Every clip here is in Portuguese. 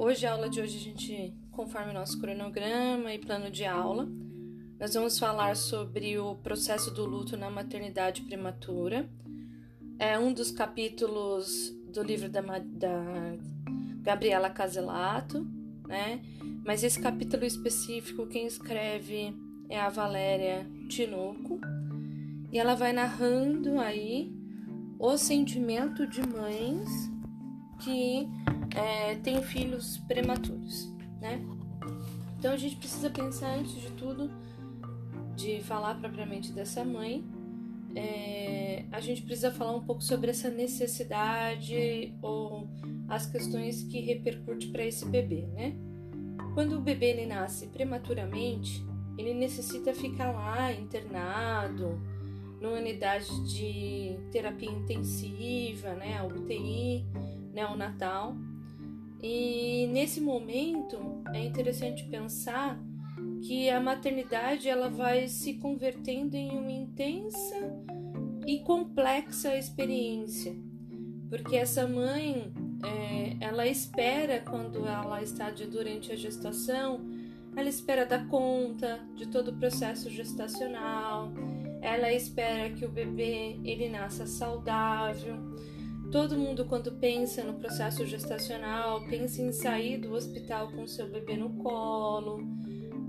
hoje, a aula de hoje, a gente, conforme o nosso cronograma e plano de aula, nós vamos falar sobre o processo do luto na maternidade prematura. É um dos capítulos do livro da, da Gabriela Caselato, né? Mas esse capítulo específico, quem escreve é a Valéria Tinoco. E ela vai narrando aí o sentimento de mães que é, têm filhos prematuros, né? Então a gente precisa pensar antes de tudo, de falar propriamente dessa mãe, é, a gente precisa falar um pouco sobre essa necessidade ou as questões que repercute para esse bebê, né? Quando o bebê ele nasce prematuramente, ele necessita ficar lá internado, numa unidade de terapia intensiva, né, a UTI, neonatal. E nesse momento é interessante pensar que a maternidade ela vai se convertendo em uma intensa e complexa experiência, porque essa mãe é, ela espera quando ela está de, durante a gestação, ela espera dar conta de todo o processo gestacional, ela espera que o bebê ele nasça saudável. Todo mundo quando pensa no processo gestacional pensa em sair do hospital com seu bebê no colo,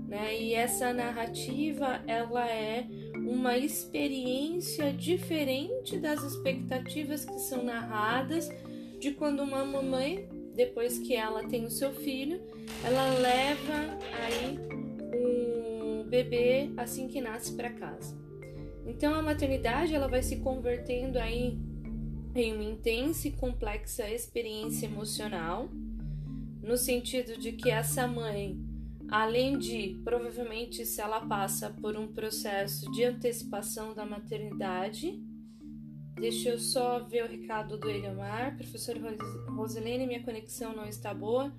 né? E essa narrativa ela é uma experiência diferente das expectativas que são narradas de quando uma mamãe depois que ela tem o seu filho, ela leva aí o bebê assim que nasce para casa. Então a maternidade ela vai se convertendo aí em uma intensa e complexa experiência emocional, no sentido de que essa mãe, além de provavelmente se ela passa por um processo de antecipação da maternidade, deixa eu só ver o recado do Eliomar, professor Roselene, minha conexão não está boa,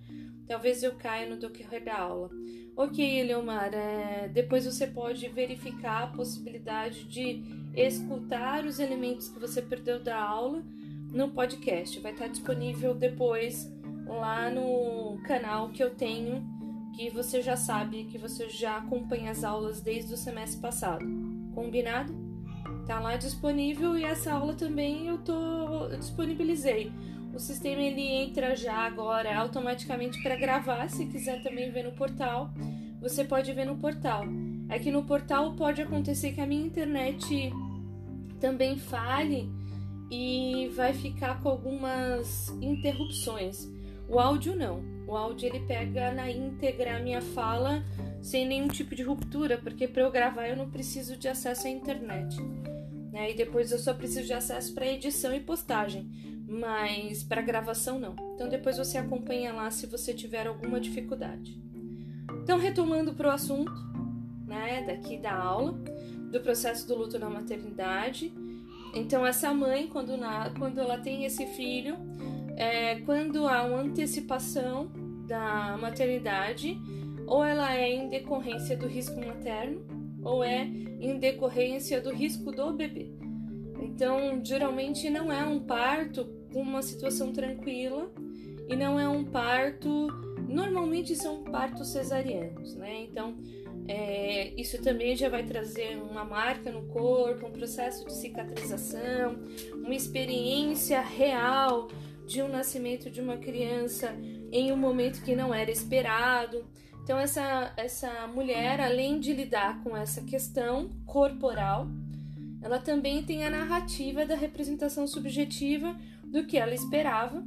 talvez eu caia no decorrer da aula. Ok, Eleomar, é, depois você pode verificar a possibilidade de escutar os elementos que você perdeu da aula no podcast. Vai estar disponível depois lá no canal que eu tenho, que você já sabe, que você já acompanha as aulas desde o semestre passado. Combinado? Tá lá disponível e essa aula também eu tô eu disponibilizei. O sistema ele entra já agora automaticamente para gravar, se quiser também ver no portal, você pode ver no portal. Aqui no portal pode acontecer que a minha internet também falhe e vai ficar com algumas interrupções. O áudio não. O áudio ele pega na íntegra a minha fala sem nenhum tipo de ruptura, porque para eu gravar eu não preciso de acesso à internet. Né? E depois eu só preciso de acesso para edição e postagem mas para gravação não. Então depois você acompanha lá se você tiver alguma dificuldade. Então retomando para o assunto, né, daqui da aula do processo do luto na maternidade. Então essa mãe quando na, quando ela tem esse filho, é, quando há uma antecipação da maternidade, ou ela é em decorrência do risco materno, ou é em decorrência do risco do bebê. Então, geralmente não é um parto com uma situação tranquila e não é um parto. Normalmente são partos cesarianos, né? Então, é, isso também já vai trazer uma marca no corpo, um processo de cicatrização, uma experiência real de um nascimento de uma criança em um momento que não era esperado. Então, essa, essa mulher, além de lidar com essa questão corporal, ela também tem a narrativa da representação subjetiva do que ela esperava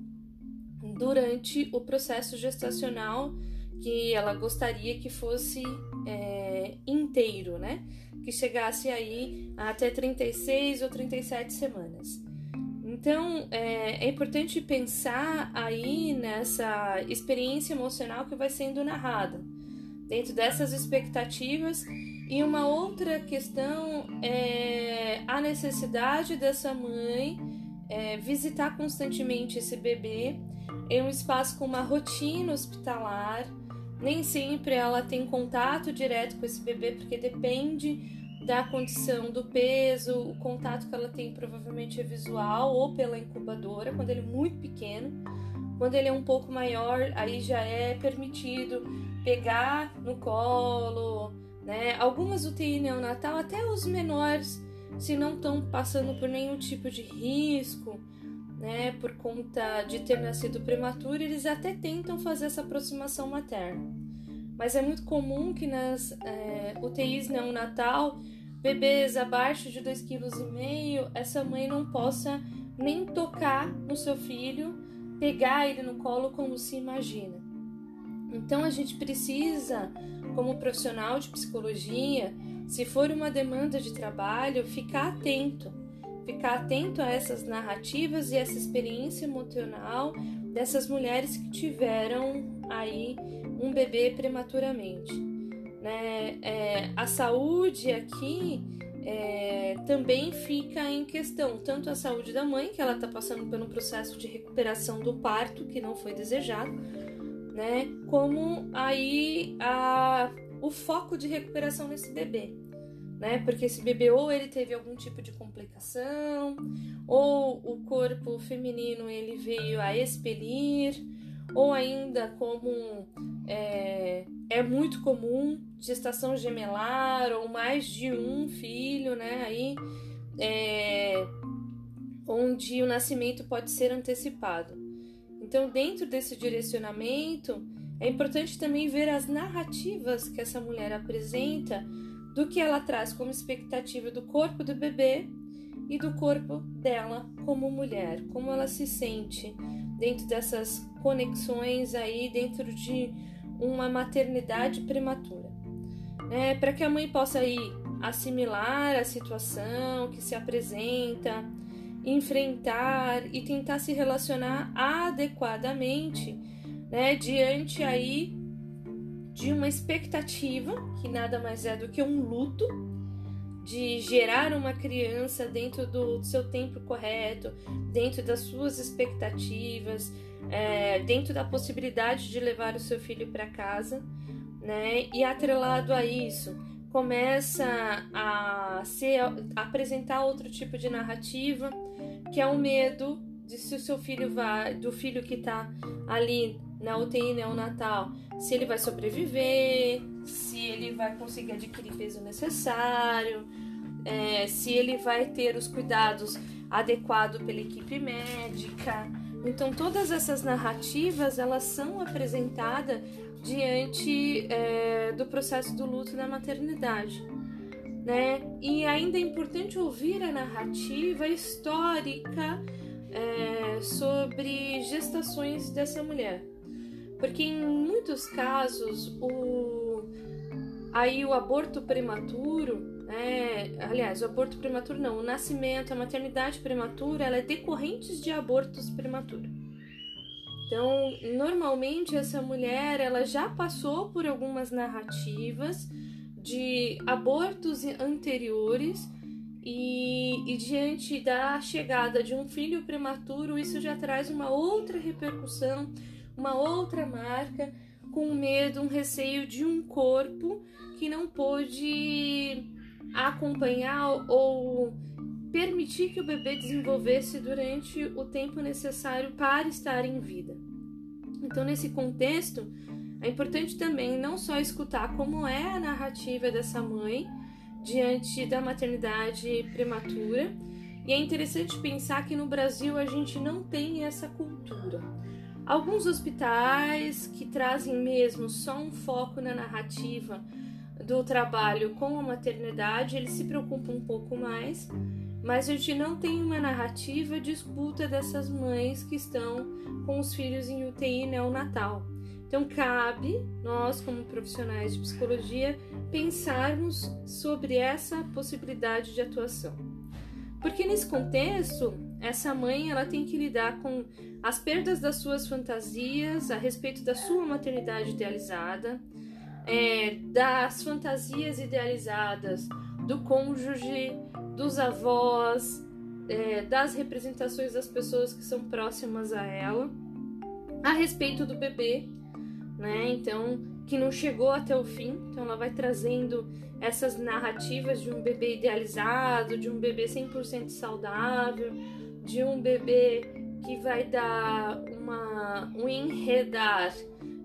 durante o processo gestacional que ela gostaria que fosse é, inteiro, né? Que chegasse aí até 36 ou 37 semanas. Então é, é importante pensar aí nessa experiência emocional que vai sendo narrada, dentro dessas expectativas e uma outra questão é a necessidade dessa mãe é, visitar constantemente esse bebê em um espaço com uma rotina hospitalar. Nem sempre ela tem contato direto com esse bebê, porque depende da condição do peso, o contato que ela tem provavelmente é visual ou pela incubadora, quando ele é muito pequeno, Quando ele é um pouco maior, aí já é permitido pegar no colo, né? Algumas UTI neonatal, até os menores, se não estão passando por nenhum tipo de risco, né, por conta de ter nascido prematuro, eles até tentam fazer essa aproximação materna. Mas é muito comum que nas é, UTIs neonatal, bebês abaixo de 2,5 kg, essa mãe não possa nem tocar no seu filho, pegar ele no colo como se imagina. Então a gente precisa, como profissional de psicologia, se for uma demanda de trabalho, ficar atento ficar atento a essas narrativas e essa experiência emocional dessas mulheres que tiveram aí um bebê prematuramente. Né? É, a saúde aqui é, também fica em questão, tanto a saúde da mãe, que ela está passando pelo processo de recuperação do parto, que não foi desejado, né? como aí a, o foco de recuperação nesse bebê né? Porque esse bebê ou ele teve algum tipo de complicação, ou o corpo feminino ele veio a expelir, ou ainda como é, é muito comum gestação gemelar ou mais de um filho, né? Aí é, onde o nascimento pode ser antecipado. Então, dentro desse direcionamento, é importante também ver as narrativas que essa mulher apresenta do que ela traz como expectativa do corpo do bebê e do corpo dela como mulher, como ela se sente dentro dessas conexões aí dentro de uma maternidade prematura, né? Para que a mãe possa aí assimilar a situação que se apresenta, enfrentar e tentar se relacionar adequadamente, né, diante aí de uma expectativa, que nada mais é do que um luto, de gerar uma criança dentro do seu tempo correto, dentro das suas expectativas, é, dentro da possibilidade de levar o seu filho para casa, né? E atrelado a isso, começa a ser apresentar outro tipo de narrativa, que é o medo de se o seu filho vai, do filho que está ali na UTI neonatal, se ele vai sobreviver, se ele vai conseguir adquirir peso necessário, é, se ele vai ter os cuidados adequados pela equipe médica. Então todas essas narrativas elas são apresentadas diante é, do processo do luto na maternidade. Né? E ainda é importante ouvir a narrativa histórica é, sobre gestações dessa mulher. Porque em muitos casos o aí o aborto prematuro, né, aliás, o aborto prematuro não, o nascimento, a maternidade prematura, ela é decorrente de abortos prematuros. Então, normalmente essa mulher, ela já passou por algumas narrativas de abortos anteriores e, e, diante da chegada de um filho prematuro, isso já traz uma outra repercussão uma outra marca com medo, um receio de um corpo que não pôde acompanhar ou permitir que o bebê desenvolvesse durante o tempo necessário para estar em vida. Então, nesse contexto, é importante também não só escutar como é a narrativa dessa mãe diante da maternidade prematura, e é interessante pensar que no Brasil a gente não tem essa cultura. Alguns hospitais que trazem mesmo só um foco na narrativa do trabalho com a maternidade, eles se preocupam um pouco mais, mas a gente não tem uma narrativa de escuta dessas mães que estão com os filhos em UTI neonatal. Então, cabe nós, como profissionais de psicologia, pensarmos sobre essa possibilidade de atuação. Porque nesse contexto, essa mãe ela tem que lidar com as perdas das suas fantasias a respeito da sua maternidade idealizada, é, das fantasias idealizadas do cônjuge, dos avós, é, das representações das pessoas que são próximas a ela, a respeito do bebê, né? Então, que não chegou até o fim, então ela vai trazendo essas narrativas de um bebê idealizado, de um bebê 100% saudável, de um bebê que vai dar uma, um enredar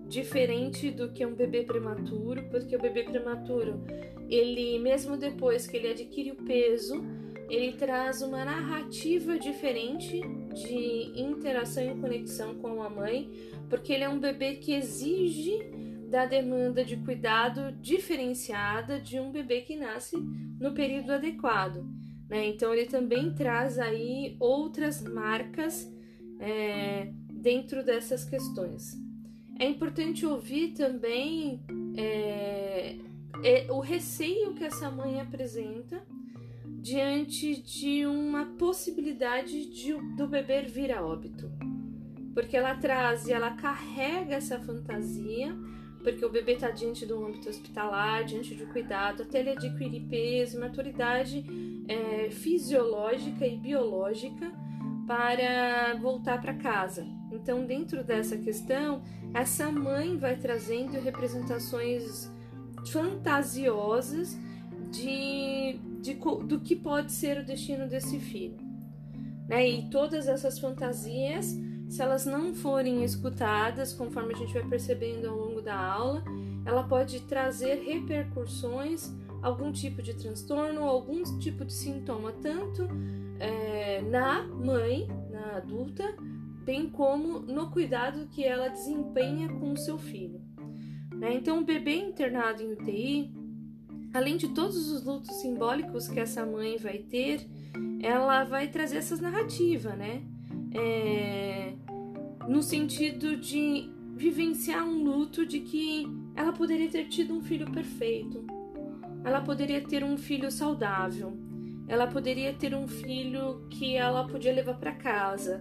diferente do que um bebê prematuro, porque o bebê prematuro, ele mesmo depois que ele adquire o peso, ele traz uma narrativa diferente de interação e conexão com a mãe, porque ele é um bebê que exige da demanda de cuidado diferenciada de um bebê que nasce no período adequado. Né? Então ele também traz aí outras marcas é, dentro dessas questões. É importante ouvir também é, é, o receio que essa mãe apresenta diante de uma possibilidade de, do bebê vir a óbito. Porque ela traz e ela carrega essa fantasia, porque o bebê está diante do âmbito hospitalar, diante de cuidado, até ele adquirir peso, maturidade é, fisiológica e biológica para voltar para casa. Então, dentro dessa questão, essa mãe vai trazendo representações fantasiosas de, de do que pode ser o destino desse filho. Né? E todas essas fantasias, se elas não forem escutadas, conforme a gente vai percebendo ao da aula, ela pode trazer repercussões, algum tipo de transtorno, algum tipo de sintoma, tanto é, na mãe, na adulta, bem como no cuidado que ela desempenha com o seu filho. Né? Então, o bebê internado em UTI, além de todos os lutos simbólicos que essa mãe vai ter, ela vai trazer essas narrativas, né? É, no sentido de vivenciar um luto de que ela poderia ter tido um filho perfeito, ela poderia ter um filho saudável, ela poderia ter um filho que ela podia levar para casa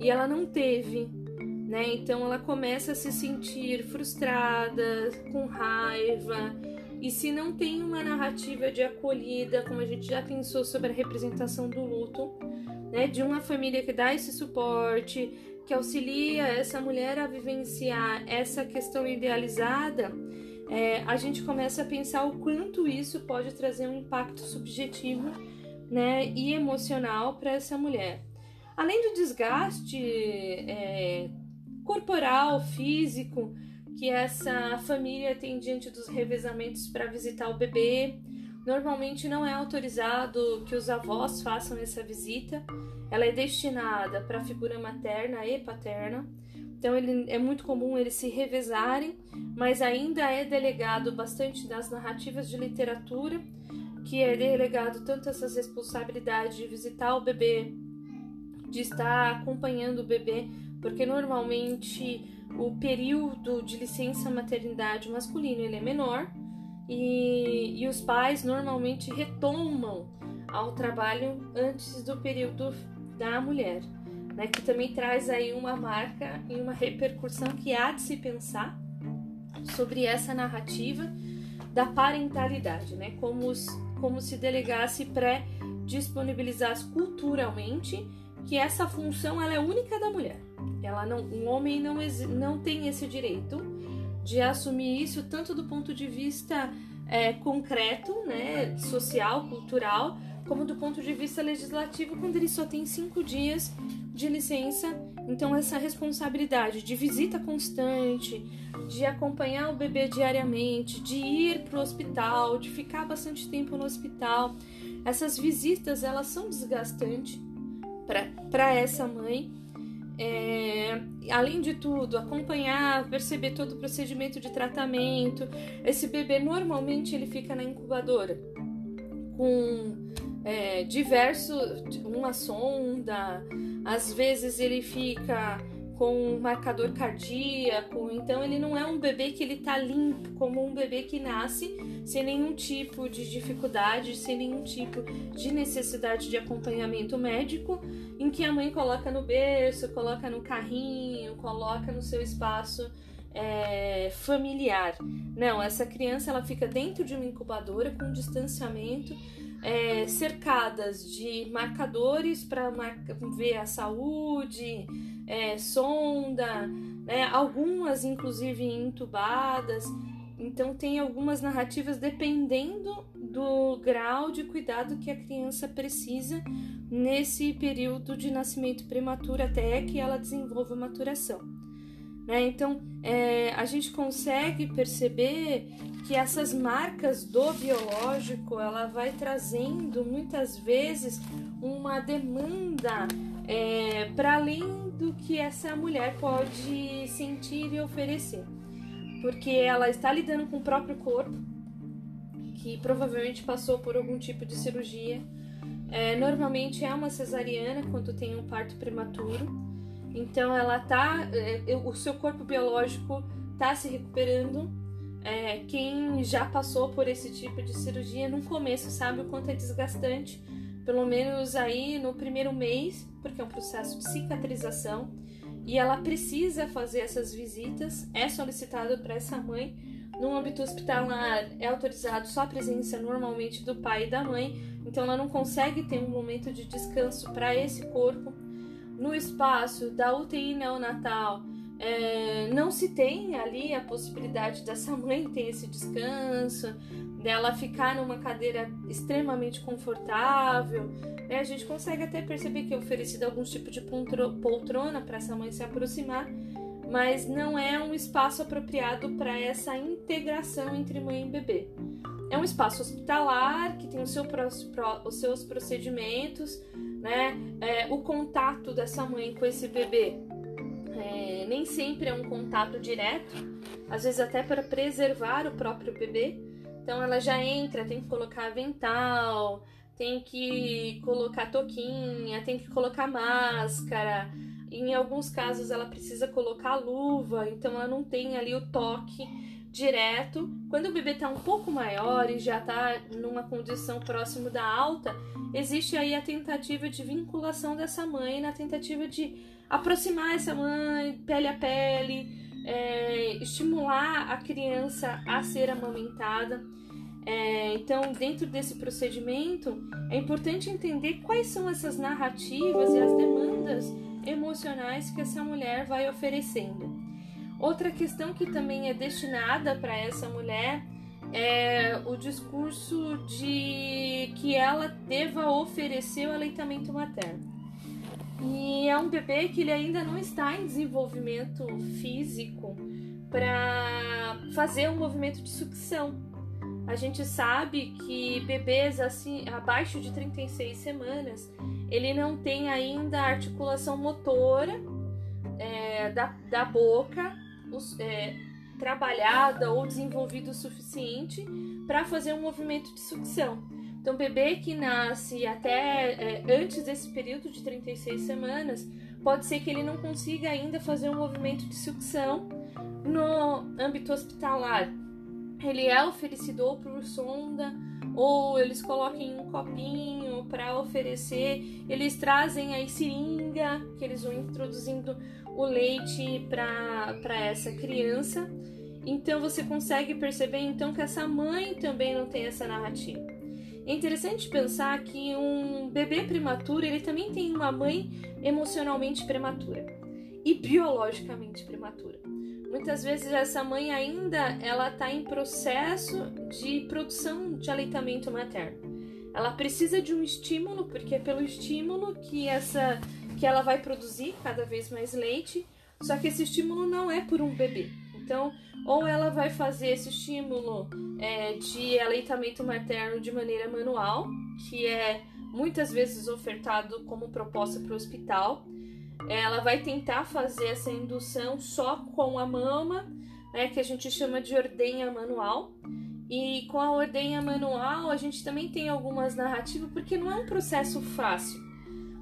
e ela não teve, né? Então ela começa a se sentir frustrada, com raiva. E se não tem uma narrativa de acolhida, como a gente já pensou sobre a representação do luto, né, de uma família que dá esse suporte, que auxilia essa mulher a vivenciar essa questão idealizada, é, a gente começa a pensar o quanto isso pode trazer um impacto subjetivo né, e emocional para essa mulher. Além do desgaste é, corporal, físico, que essa família tem diante dos revezamentos para visitar o bebê, normalmente não é autorizado que os avós façam essa visita. Ela é destinada para a figura materna e paterna. Então ele, é muito comum eles se revezarem, mas ainda é delegado bastante das narrativas de literatura, que é delegado tanto essas responsabilidades de visitar o bebê de estar acompanhando o bebê, porque normalmente o período de licença maternidade masculino ele é menor e, e os pais normalmente retomam ao trabalho antes do período da mulher, né? Que também traz aí uma marca e uma repercussão que há de se pensar sobre essa narrativa da parentalidade, né? Como, como se delegasse pré-disponibilizasse culturalmente que essa função ela é única da mulher. Ela não, um homem não, não tem esse direito de assumir isso tanto do ponto de vista é, concreto, né, social, cultural, como do ponto de vista legislativo, quando ele só tem cinco dias de licença. Então, essa responsabilidade de visita constante, de acompanhar o bebê diariamente, de ir para o hospital, de ficar bastante tempo no hospital, essas visitas elas são desgastantes para essa mãe. É, além de tudo, acompanhar, perceber todo o procedimento de tratamento. Esse bebê normalmente ele fica na incubadora com é, diversos, uma sonda, às vezes ele fica com um marcador cardíaco, então ele não é um bebê que ele tá limpo, como um bebê que nasce sem nenhum tipo de dificuldade, sem nenhum tipo de necessidade de acompanhamento médico, em que a mãe coloca no berço, coloca no carrinho, coloca no seu espaço é, familiar. Não, essa criança ela fica dentro de uma incubadora com distanciamento, é, cercadas de marcadores para ver a saúde, é, sonda, né? algumas inclusive entubadas. Então tem algumas narrativas dependendo do grau de cuidado que a criança precisa nesse período de nascimento prematuro até que ela desenvolva maturação. Né? Então, é, a gente consegue perceber que essas marcas do biológico ela vai trazendo muitas vezes uma demanda é, para além do que essa mulher pode sentir e oferecer, porque ela está lidando com o próprio corpo, que provavelmente passou por algum tipo de cirurgia. É, normalmente é uma cesariana quando tem um parto prematuro, então ela tá, é, o seu corpo biológico está se recuperando. É, quem já passou por esse tipo de cirurgia no começo sabe o quanto é desgastante pelo menos aí no primeiro mês, porque é um processo de cicatrização, e ela precisa fazer essas visitas, é solicitado para essa mãe. No âmbito hospitalar é autorizado só a presença normalmente do pai e da mãe, então ela não consegue ter um momento de descanso para esse corpo. No espaço da UTI neonatal, é, não se tem ali a possibilidade dessa mãe ter esse descanso, dela ficar numa cadeira extremamente confortável. Né? A gente consegue até perceber que é oferecido algum tipo de poltrona para essa mãe se aproximar, mas não é um espaço apropriado para essa integração entre mãe e bebê. É um espaço hospitalar que tem seu, os seus procedimentos, né? É, o contato dessa mãe com esse bebê é, nem sempre é um contato direto, às vezes até para preservar o próprio bebê. Então ela já entra, tem que colocar avental, tem que colocar toquinha, tem que colocar máscara. Em alguns casos ela precisa colocar luva, então ela não tem ali o toque direto. Quando o bebê está um pouco maior e já está numa condição próximo da alta, existe aí a tentativa de vinculação dessa mãe, na tentativa de aproximar essa mãe, pele a pele, é, estimular a criança a ser amamentada. É, então, dentro desse procedimento, é importante entender quais são essas narrativas e as demandas emocionais que essa mulher vai oferecendo. Outra questão que também é destinada para essa mulher é o discurso de que ela deva oferecer o aleitamento materno. E é um bebê que ele ainda não está em desenvolvimento físico para fazer um movimento de sucção. A gente sabe que bebês assim abaixo de 36 semanas, ele não tem ainda articulação motora é, da, da boca é, trabalhada ou desenvolvida o suficiente para fazer um movimento de sucção. Então, bebê que nasce até é, antes desse período de 36 semanas, pode ser que ele não consiga ainda fazer um movimento de sucção no âmbito hospitalar ele é oferecido por sonda ou eles colocam em um copinho para oferecer. Eles trazem aí seringa que eles vão introduzindo o leite para essa criança. Então você consegue perceber então que essa mãe também não tem essa narrativa. É interessante pensar que um bebê prematuro ele também tem uma mãe emocionalmente prematura e biologicamente prematura. Muitas vezes essa mãe ainda ela está em processo de produção de aleitamento materno. Ela precisa de um estímulo porque é pelo estímulo que essa que ela vai produzir cada vez mais leite. Só que esse estímulo não é por um bebê. Então, ou ela vai fazer esse estímulo é, de aleitamento materno de maneira manual, que é muitas vezes ofertado como proposta para o hospital, ela vai tentar fazer essa indução só com a mama, né, que a gente chama de ordenha manual. E com a ordenha manual, a gente também tem algumas narrativas, porque não é um processo fácil.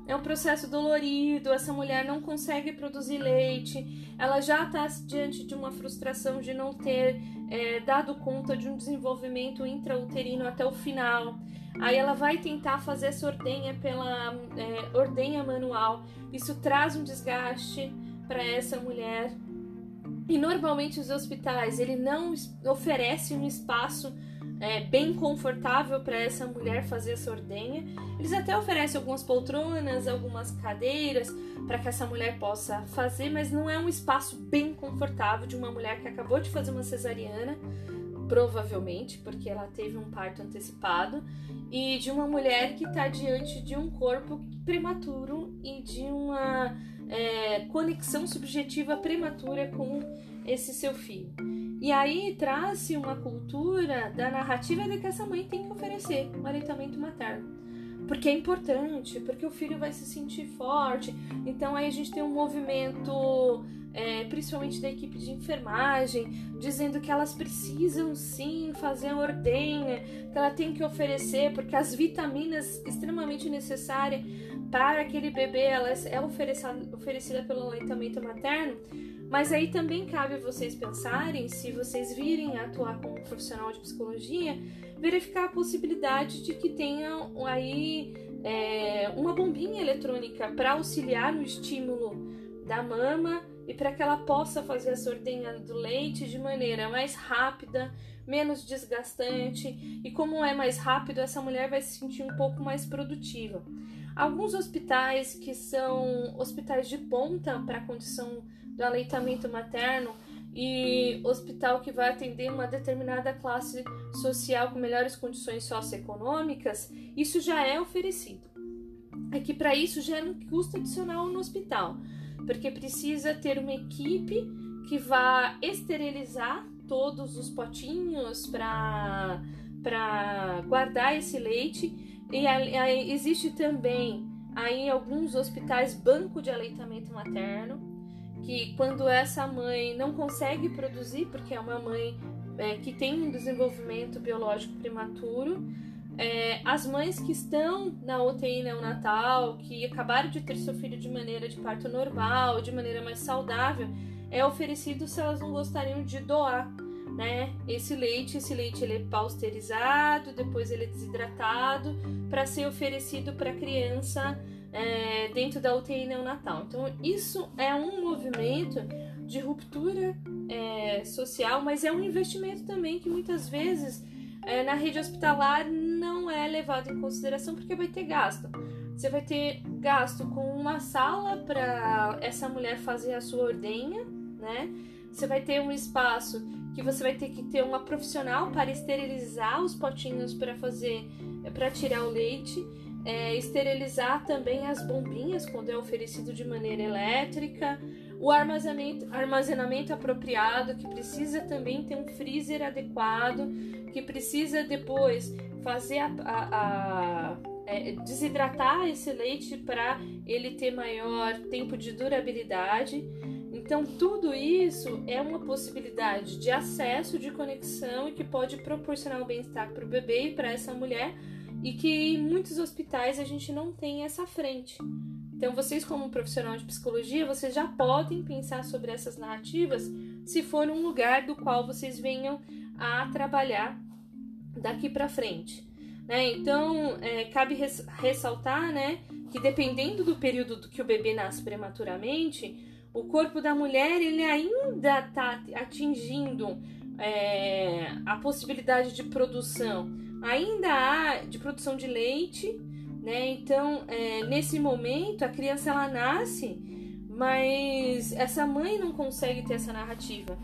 É um processo dolorido, essa mulher não consegue produzir leite, ela já está diante de uma frustração de não ter é, dado conta de um desenvolvimento intrauterino até o final. Aí ela vai tentar fazer essa ordenha pela é, ordenha manual. Isso traz um desgaste para essa mulher. E normalmente os hospitais ele não oferece um espaço é, bem confortável para essa mulher fazer essa ordenha. Eles até oferecem algumas poltronas, algumas cadeiras para que essa mulher possa fazer, mas não é um espaço bem confortável de uma mulher que acabou de fazer uma cesariana provavelmente, porque ela teve um parto antecipado, e de uma mulher que está diante de um corpo prematuro e de uma é, conexão subjetiva prematura com esse seu filho. E aí traz-se uma cultura da narrativa de que essa mãe tem que oferecer um aleitamento materno. Porque é importante, porque o filho vai se sentir forte. Então aí a gente tem um movimento é, principalmente da equipe de enfermagem, dizendo que elas precisam sim fazer a ordenha, que ela tem que oferecer, porque as vitaminas extremamente necessárias para aquele bebê ela é oferecida, oferecida pelo aleitamento materno. Mas aí também cabe vocês pensarem, se vocês virem atuar como profissional de psicologia, verificar a possibilidade de que tenha aí é, uma bombinha eletrônica para auxiliar no estímulo da mama e para que ela possa fazer a sordenha do leite de maneira mais rápida, menos desgastante e como é mais rápido, essa mulher vai se sentir um pouco mais produtiva. Alguns hospitais que são hospitais de ponta para a condição do aleitamento materno e hospital que vai atender uma determinada classe social com melhores condições socioeconômicas, isso já é oferecido. É que para isso gera um custo adicional no hospital porque precisa ter uma equipe que vá esterilizar todos os potinhos para para guardar esse leite. E aí, existe também aí alguns hospitais banco de aleitamento materno que quando essa mãe não consegue produzir porque é uma mãe é, que tem um desenvolvimento biológico prematuro é, as mães que estão na UTI neonatal, que acabaram de ter seu filho de maneira de parto normal, de maneira mais saudável, é oferecido se elas não gostariam de doar, né? Esse leite, esse leite ele é pasteurizado, depois ele é desidratado para ser oferecido para a criança é, dentro da UTI neonatal. Então isso é um movimento de ruptura é, social, mas é um investimento também que muitas vezes é, na rede hospitalar não é levado em consideração porque vai ter gasto. Você vai ter gasto com uma sala para essa mulher fazer a sua ordenha, né? Você vai ter um espaço que você vai ter que ter uma profissional para esterilizar os potinhos para fazer, para tirar o leite, é, esterilizar também as bombinhas quando é oferecido de maneira elétrica, o armazenamento, armazenamento apropriado, que precisa também ter um freezer adequado, que precisa depois fazer a, a, a é, desidratar esse leite para ele ter maior tempo de durabilidade. Então, tudo isso é uma possibilidade de acesso, de conexão e que pode proporcionar o bem-estar para o bebê e para essa mulher, e que em muitos hospitais a gente não tem essa frente. Então, vocês, como profissional de psicologia, vocês já podem pensar sobre essas narrativas se for um lugar do qual vocês venham a trabalhar daqui para frente. Né? Então, é, cabe res ressaltar né, que dependendo do período do que o bebê nasce prematuramente, o corpo da mulher ele ainda está atingindo é, a possibilidade de produção. Ainda há de produção de leite, né? Então, é, nesse momento, a criança ela nasce, mas essa mãe não consegue ter essa narrativa.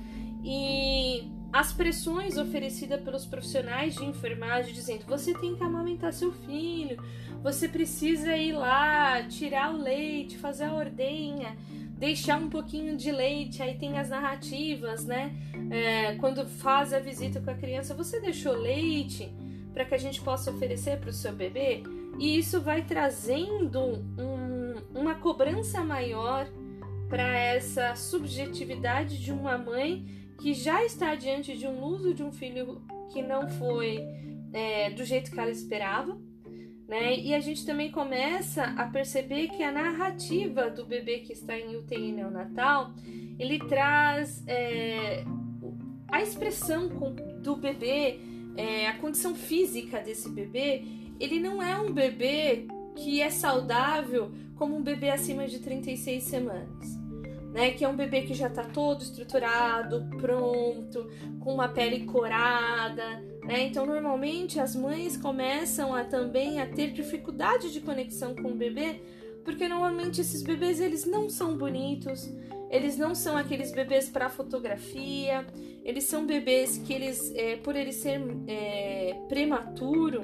E as pressões oferecidas pelos profissionais de enfermagem dizendo você tem que amamentar seu filho, você precisa ir lá tirar o leite, fazer a ordenha, deixar um pouquinho de leite, aí tem as narrativas, né? É, quando faz a visita com a criança, você deixou leite para que a gente possa oferecer para o seu bebê? E isso vai trazendo um, uma cobrança maior para essa subjetividade de uma mãe que já está diante de um uso de um filho que não foi é, do jeito que ela esperava. Né? E a gente também começa a perceber que a narrativa do bebê que está em UTI neonatal ele traz é, a expressão do bebê, é, a condição física desse bebê. Ele não é um bebê que é saudável como um bebê acima de 36 semanas né? Que é um bebê que já está todo estruturado, pronto, com uma pele corada, né? Então, normalmente as mães começam a também a ter dificuldade de conexão com o bebê, porque normalmente esses bebês eles não são bonitos, eles não são aqueles bebês para fotografia, eles são bebês que eles, é, por eles ser é, prematuro,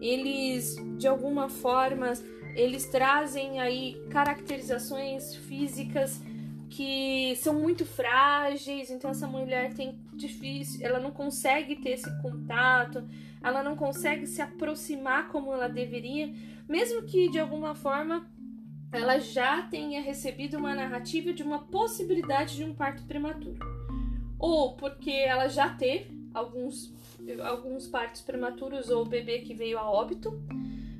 eles de alguma forma eles trazem aí caracterizações físicas que são muito frágeis, então essa mulher tem difícil, ela não consegue ter esse contato, ela não consegue se aproximar como ela deveria, mesmo que de alguma forma ela já tenha recebido uma narrativa de uma possibilidade de um parto prematuro. Ou porque ela já teve alguns, alguns partos prematuros ou bebê que veio a óbito,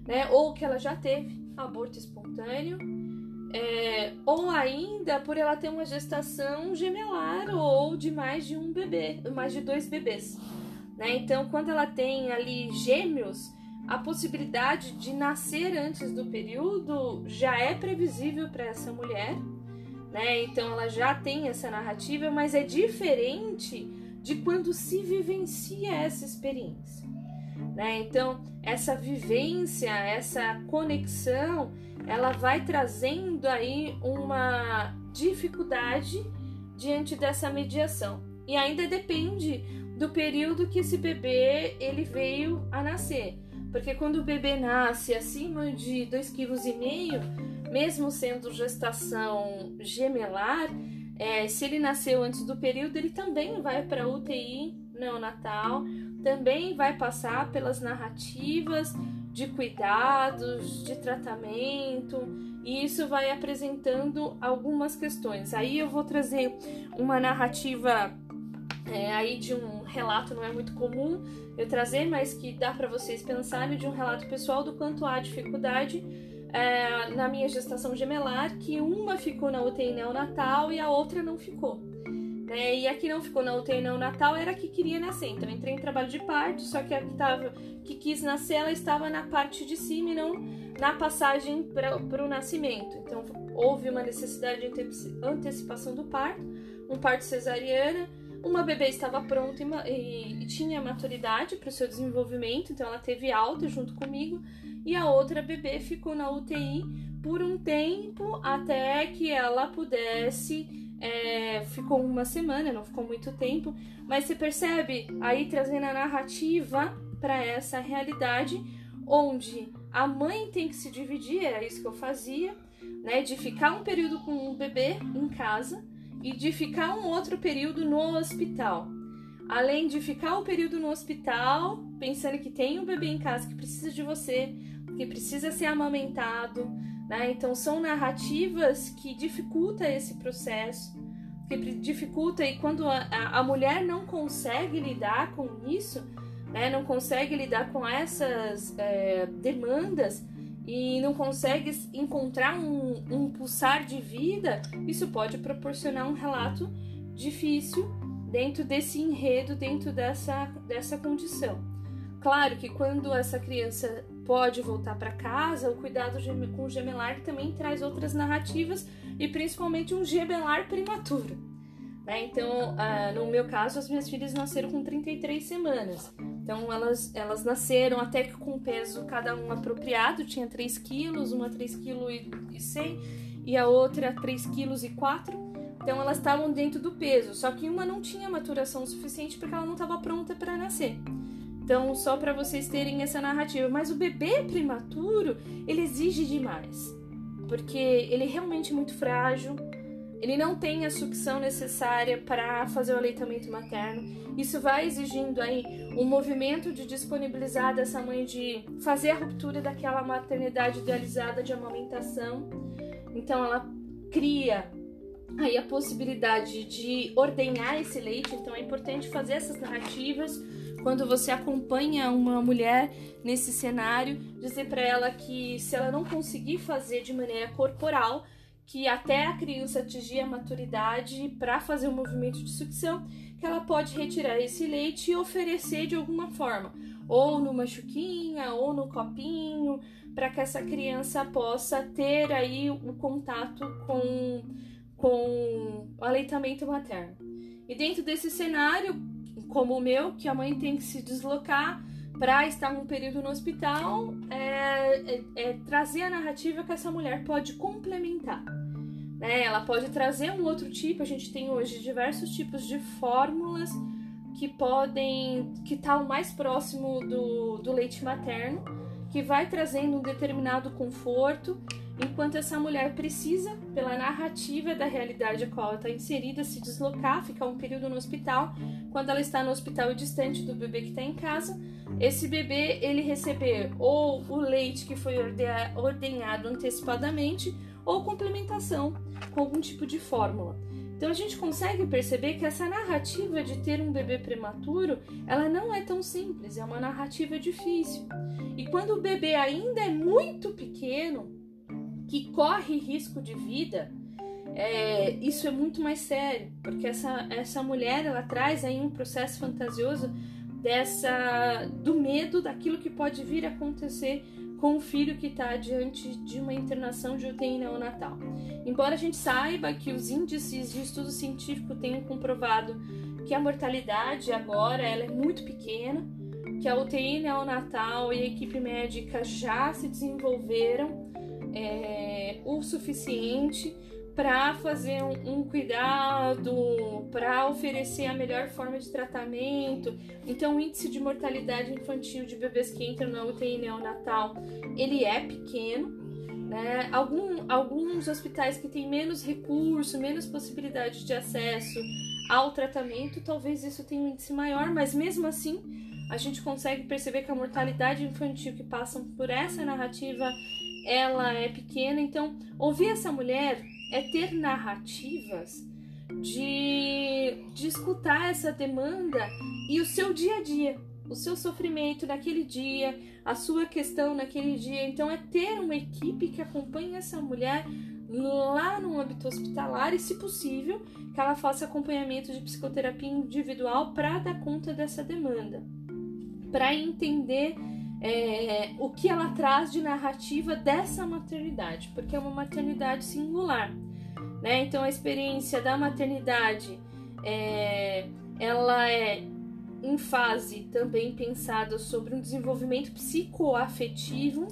né? Ou que ela já teve aborto espontâneo, é, ou ainda por ela ter uma gestação gemelar ou de mais de um bebê, mais de dois bebês. Né? Então, quando ela tem ali gêmeos, a possibilidade de nascer antes do período já é previsível para essa mulher, né? Então ela já tem essa narrativa, mas é diferente de quando se vivencia essa experiência, né? Então essa vivência, essa conexão, ela vai trazendo aí uma dificuldade diante dessa mediação. E ainda depende do período que esse bebê ele veio a nascer. Porque quando o bebê nasce acima de 2,5 kg, mesmo sendo gestação gemelar, é, se ele nasceu antes do período, ele também vai para UTI neonatal, também vai passar pelas narrativas de cuidados, de tratamento, e isso vai apresentando algumas questões. Aí eu vou trazer uma narrativa é, aí de um relato não é muito comum eu trazer, mas que dá para vocês pensarem de um relato pessoal do quanto há dificuldade é, na minha gestação gemelar, que uma ficou na UTI neonatal e a outra não ficou. Né? E a que não ficou na UTI neonatal era a que queria nascer. Então entrei em trabalho de parto, só que a que, tava, que quis nascer, ela estava na parte de cima e não na passagem para o nascimento. Então houve uma necessidade de antecipação do parto, um parto cesariana uma bebê estava pronta e, e, e tinha maturidade para o seu desenvolvimento, então ela teve alta junto comigo, e a outra bebê ficou na UTI por um tempo até que ela pudesse. É, ficou uma semana, não ficou muito tempo, mas você percebe aí trazendo a narrativa para essa realidade onde a mãe tem que se dividir, era isso que eu fazia, né, de ficar um período com o bebê em casa e de ficar um outro período no hospital. Além de ficar um período no hospital, pensando que tem um bebê em casa que precisa de você, que precisa ser amamentado, né? Então são narrativas que dificultam esse processo, que dificulta e quando a, a, mulher não consegue lidar com isso, né? Não consegue lidar com essas é, demandas, e não consegue encontrar um, um pulsar de vida, isso pode proporcionar um relato difícil dentro desse enredo, dentro dessa, dessa condição. Claro que quando essa criança pode voltar para casa, o cuidado com o gemelar também traz outras narrativas e principalmente um gemelar prematuro. Né? Então, ah, no meu caso, as minhas filhas nasceram com 33 semanas. Então elas, elas nasceram até que com peso cada um apropriado, tinha 3 quilos, uma 3 kg e 100 e a outra 3 quilos e 4. Então elas estavam dentro do peso, só que uma não tinha maturação suficiente porque ela não estava pronta para nascer. Então, só para vocês terem essa narrativa, mas o bebê prematuro, ele exige demais. Porque ele é realmente muito frágil, ele não tem a sucção necessária para fazer o aleitamento materno. Isso vai exigindo aí um movimento de disponibilizar dessa mãe de fazer a ruptura daquela maternidade idealizada de amamentação. Então ela cria aí a possibilidade de ordenhar esse leite, então é importante fazer essas narrativas quando você acompanha uma mulher nesse cenário, dizer para ela que se ela não conseguir fazer de maneira corporal, que até a criança atingir a maturidade para fazer o um movimento de sucção, que ela pode retirar esse leite e oferecer de alguma forma, ou numa chuquinha, ou no copinho, para que essa criança possa ter aí o contato com, com o aleitamento materno. E dentro desse cenário, como o meu, que a mãe tem que se deslocar para estar um período no hospital, é, é, é trazer a narrativa que essa mulher pode complementar. né? Ela pode trazer um outro tipo. A gente tem hoje diversos tipos de fórmulas que podem, que tá o mais próximo do, do leite materno, que vai trazendo um determinado conforto, enquanto essa mulher precisa, pela narrativa da realidade a qual ela está inserida, se deslocar, ficar um período no hospital. Quando ela está no hospital distante do bebê que está em casa, esse bebê ele receber ou o leite que foi ordenhado antecipadamente ou complementação com algum tipo de fórmula. Então a gente consegue perceber que essa narrativa de ter um bebê prematuro, ela não é tão simples, é uma narrativa difícil. E quando o bebê ainda é muito pequeno, que corre risco de vida, é, isso é muito mais sério, porque essa, essa mulher ela traz aí um processo fantasioso dessa do medo daquilo que pode vir a acontecer com o filho que está diante de uma internação de UTI neonatal. Embora a gente saiba que os índices de estudo científico tenham comprovado que a mortalidade agora ela é muito pequena, que a UTI neonatal e a equipe médica já se desenvolveram é, o suficiente para fazer um, um cuidado, para oferecer a melhor forma de tratamento. Então, o índice de mortalidade infantil de bebês que entram na UTI neonatal, ele é pequeno. Né? Algum, alguns hospitais que têm menos recurso, menos possibilidade de acesso ao tratamento, talvez isso tenha um índice maior, mas mesmo assim a gente consegue perceber que a mortalidade infantil que passam por essa narrativa ela é pequena. Então, ouvir essa mulher é ter narrativas de, de escutar essa demanda e o seu dia a dia, o seu sofrimento naquele dia, a sua questão naquele dia. Então, é ter uma equipe que acompanhe essa mulher lá no âmbito hospitalar e, se possível, que ela faça acompanhamento de psicoterapia individual para dar conta dessa demanda, para entender é, o que ela traz de narrativa dessa maternidade, porque é uma maternidade singular. Né? Então a experiência da maternidade é, ela é em fase também pensada sobre um desenvolvimento psicoafetivo,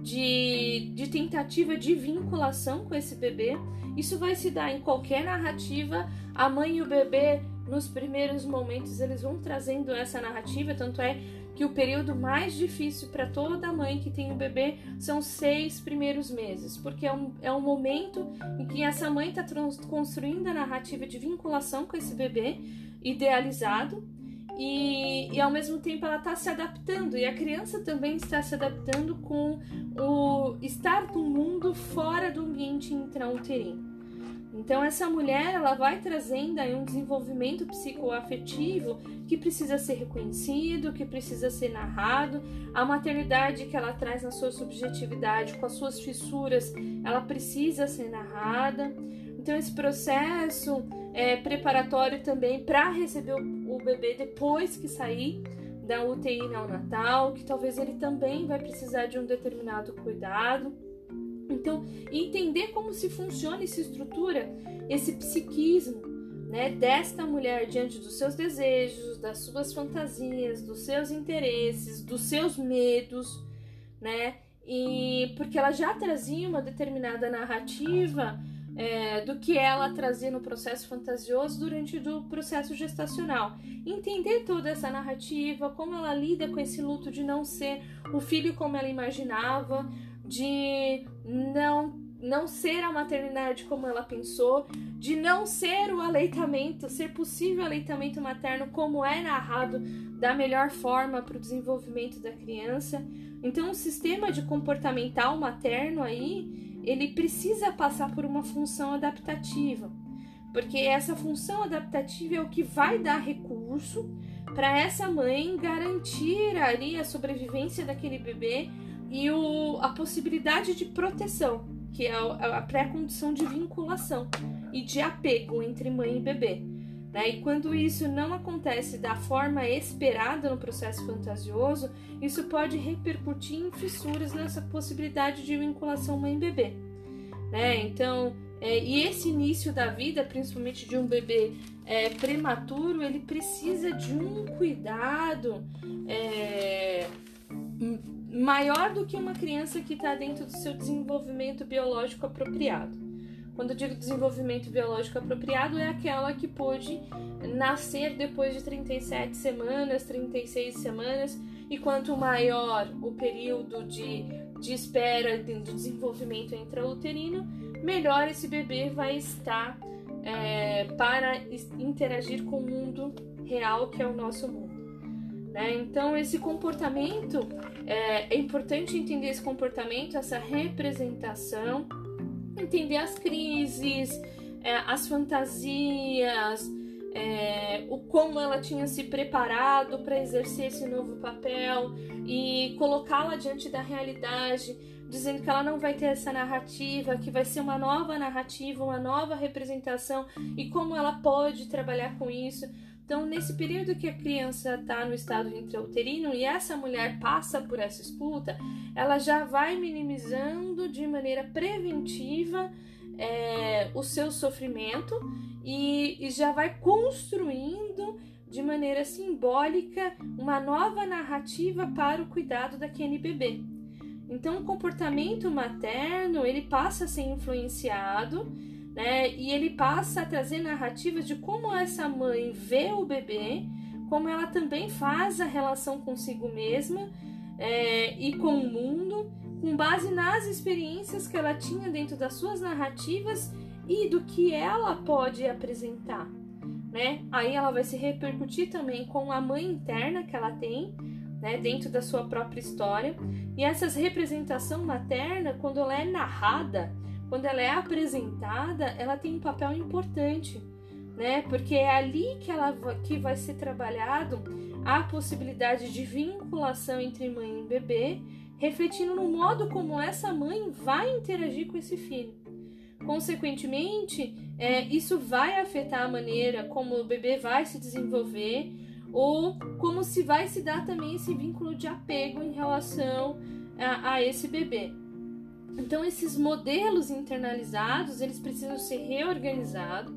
de, de tentativa de vinculação com esse bebê. Isso vai se dar em qualquer narrativa. A mãe e o bebê, nos primeiros momentos, eles vão trazendo essa narrativa, tanto é que o período mais difícil para toda mãe que tem um bebê são seis primeiros meses, porque é um, é um momento em que essa mãe está construindo a narrativa de vinculação com esse bebê idealizado e, e ao mesmo tempo ela está se adaptando e a criança também está se adaptando com o estar no mundo fora do ambiente intrauterino. Então essa mulher ela vai trazendo aí um desenvolvimento psicoafetivo que precisa ser reconhecido, que precisa ser narrado. A maternidade que ela traz na sua subjetividade, com as suas fissuras, ela precisa ser narrada. Então esse processo é preparatório também para receber o, bebê depois que sair da UTI neonatal, que talvez ele também vai precisar de um determinado cuidado. Então, entender como se funciona e se estrutura esse psiquismo né, desta mulher diante dos seus desejos, das suas fantasias, dos seus interesses, dos seus medos, né? E porque ela já trazia uma determinada narrativa é, do que ela trazia no processo fantasioso durante o processo gestacional. Entender toda essa narrativa, como ela lida com esse luto de não ser o filho como ela imaginava, de não não ser a maternidade como ela pensou, de não ser o aleitamento, ser possível aleitamento materno como é narrado da melhor forma para o desenvolvimento da criança. Então, o sistema de comportamental materno aí, ele precisa passar por uma função adaptativa, porque essa função adaptativa é o que vai dar recurso para essa mãe garantir ali a sobrevivência daquele bebê e o, a possibilidade de proteção, que é a, a pré-condição de vinculação e de apego entre mãe e bebê. Né? E quando isso não acontece da forma esperada no processo fantasioso, isso pode repercutir em fissuras nessa possibilidade de vinculação mãe-bebê. Né? Então, é, e esse início da vida, principalmente de um bebê é, prematuro, ele precisa de um cuidado é, maior do que uma criança que está dentro do seu desenvolvimento biológico apropriado. Quando eu digo desenvolvimento biológico apropriado, é aquela que pôde nascer depois de 37 semanas, 36 semanas, e quanto maior o período de, de espera do desenvolvimento intrauterino, melhor esse bebê vai estar é, para interagir com o mundo real que é o nosso mundo. Né? Então, esse comportamento é, é importante entender esse comportamento, essa representação, entender as crises, é, as fantasias, é, o como ela tinha se preparado para exercer esse novo papel e colocá-la diante da realidade, dizendo que ela não vai ter essa narrativa, que vai ser uma nova narrativa, uma nova representação e como ela pode trabalhar com isso. Então, nesse período que a criança está no estado intrauterino e essa mulher passa por essa escuta, ela já vai minimizando de maneira preventiva é, o seu sofrimento e, e já vai construindo de maneira simbólica uma nova narrativa para o cuidado daquele bebê. Então, o comportamento materno ele passa a ser influenciado né? E ele passa a trazer narrativas de como essa mãe vê o bebê, como ela também faz a relação consigo mesma é, e com o mundo, com base nas experiências que ela tinha dentro das suas narrativas e do que ela pode apresentar. Né? Aí ela vai se repercutir também com a mãe interna que ela tem, né, dentro da sua própria história. E essa representação materna, quando ela é narrada, quando ela é apresentada, ela tem um papel importante, né? Porque é ali que ela que vai ser trabalhado a possibilidade de vinculação entre mãe e bebê, refletindo no modo como essa mãe vai interagir com esse filho. Consequentemente, é, isso vai afetar a maneira como o bebê vai se desenvolver ou como se vai se dar também esse vínculo de apego em relação a, a esse bebê. Então esses modelos internalizados, eles precisam ser reorganizados,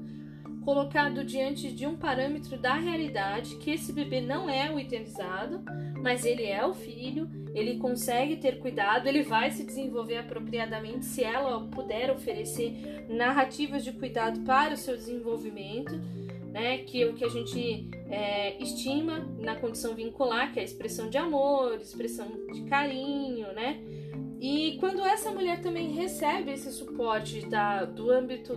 colocado diante de um parâmetro da realidade, que esse bebê não é o idealizado, mas ele é o filho, ele consegue ter cuidado, ele vai se desenvolver apropriadamente se ela puder oferecer narrativas de cuidado para o seu desenvolvimento, né? Que o que a gente é, estima na condição vincular, que é a expressão de amor, expressão de carinho, né? E quando essa mulher também recebe esse suporte da, do âmbito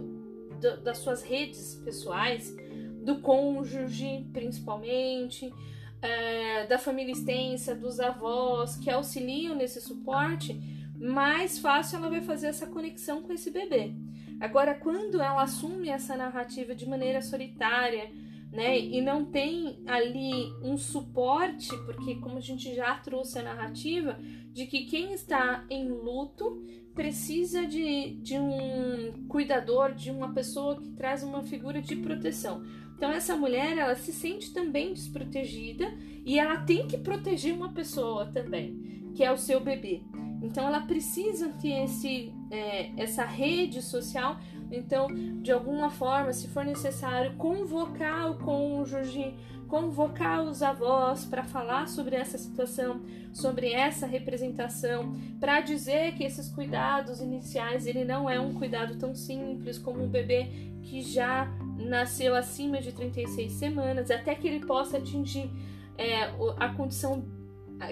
do, das suas redes pessoais, do cônjuge principalmente, é, da família extensa, dos avós que auxiliam nesse suporte, mais fácil ela vai fazer essa conexão com esse bebê. Agora, quando ela assume essa narrativa de maneira solitária, né, e não tem ali um suporte, porque como a gente já trouxe a narrativa, de que quem está em luto precisa de, de um cuidador, de uma pessoa que traz uma figura de proteção. Então essa mulher ela se sente também desprotegida e ela tem que proteger uma pessoa também, que é o seu bebê. Então ela precisa ter esse, é, essa rede social. Então, de alguma forma, se for necessário, convocar o cônjuge, convocar os avós para falar sobre essa situação, sobre essa representação, para dizer que esses cuidados iniciais ele não é um cuidado tão simples como um bebê que já nasceu acima de 36 semanas, até que ele possa atingir é, a condição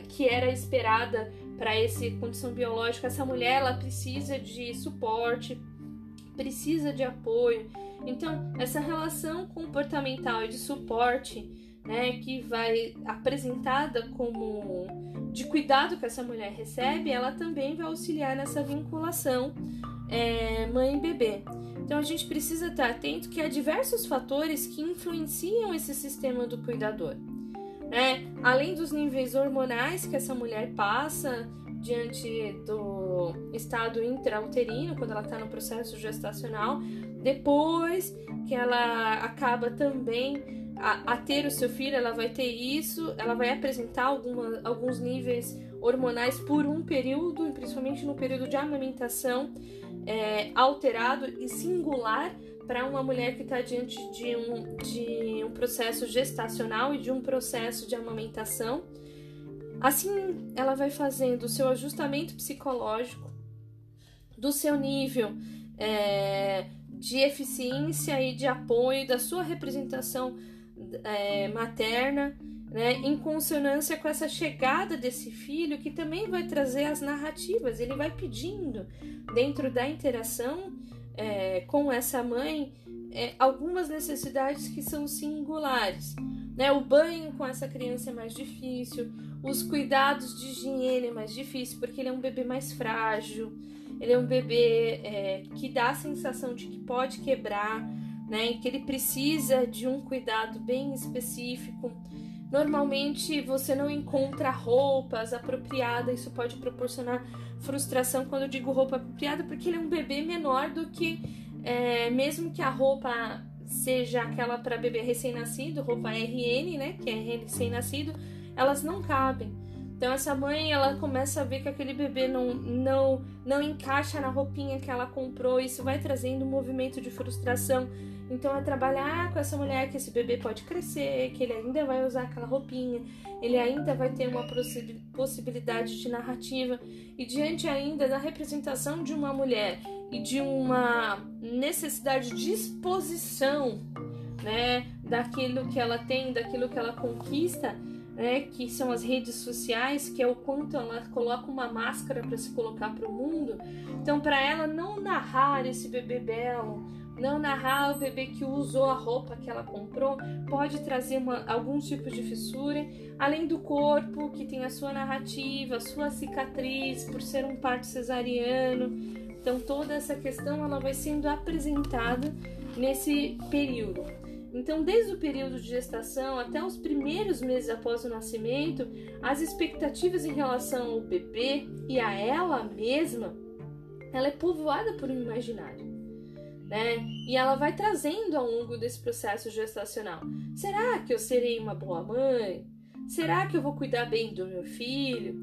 que era esperada para essa condição biológica. Essa mulher ela precisa de suporte, precisa de apoio. Então, essa relação comportamental e de suporte né, que vai apresentada como de cuidado que essa mulher recebe, ela também vai auxiliar nessa vinculação é, mãe bebê. Então a gente precisa estar atento que há diversos fatores que influenciam esse sistema do cuidador. Né? Além dos níveis hormonais que essa mulher passa diante do estado intrauterino, quando ela está no processo gestacional, depois que ela acaba também a, a, ter o seu filho, ela vai ter isso, ela vai apresentar alguma, alguns níveis hormonais por um período, principalmente no período de amamentação, é, alterado e singular para uma mulher que está diante de um, de um processo gestacional e de um processo de amamentação. Assim, ela vai fazendo o seu ajustamento psicológico, do seu nível é, de eficiência e de apoio da sua representação é, materna, né, em consonância com essa chegada desse filho que também vai trazer as narrativas, ele vai pedindo dentro da interação é, com essa mãe é, algumas necessidades que são singulares. Né? O banho com essa criança é mais difícil, os cuidados de higiene é mais difícil, porque ele é um bebê mais frágil, ele é um bebê é, que dá a sensação de que pode quebrar, né? que ele precisa de um cuidado bem específico. Normalmente você não encontra roupas apropriadas, isso pode proporcionar frustração quando eu digo roupa apropriada, porque ele é um bebê menor do que é, mesmo que a roupa seja aquela para bebê recém-nascido, roupa RN, né, que é recém-nascido, elas não cabem. Então essa mãe ela começa a ver que aquele bebê não, não, não encaixa na roupinha que ela comprou, isso vai trazendo um movimento de frustração então é trabalhar com essa mulher que esse bebê pode crescer, que ele ainda vai usar aquela roupinha, ele ainda vai ter uma possibilidade de narrativa e diante ainda da representação de uma mulher e de uma necessidade de exposição, né, daquilo que ela tem, daquilo que ela conquista, né, que são as redes sociais, que é o quanto ela coloca uma máscara para se colocar para o mundo. Então, para ela não narrar esse bebê belo, não narrar o bebê que usou a roupa que ela comprou pode trazer uma, algum tipo de fissura, além do corpo que tem a sua narrativa, a sua cicatriz por ser um parto cesariano. Então toda essa questão ela vai sendo apresentada nesse período. Então, desde o período de gestação até os primeiros meses após o nascimento, as expectativas em relação ao bebê e a ela mesma, ela é povoada por um imaginário né? E ela vai trazendo ao longo desse processo gestacional. Será que eu serei uma boa mãe? Será que eu vou cuidar bem do meu filho?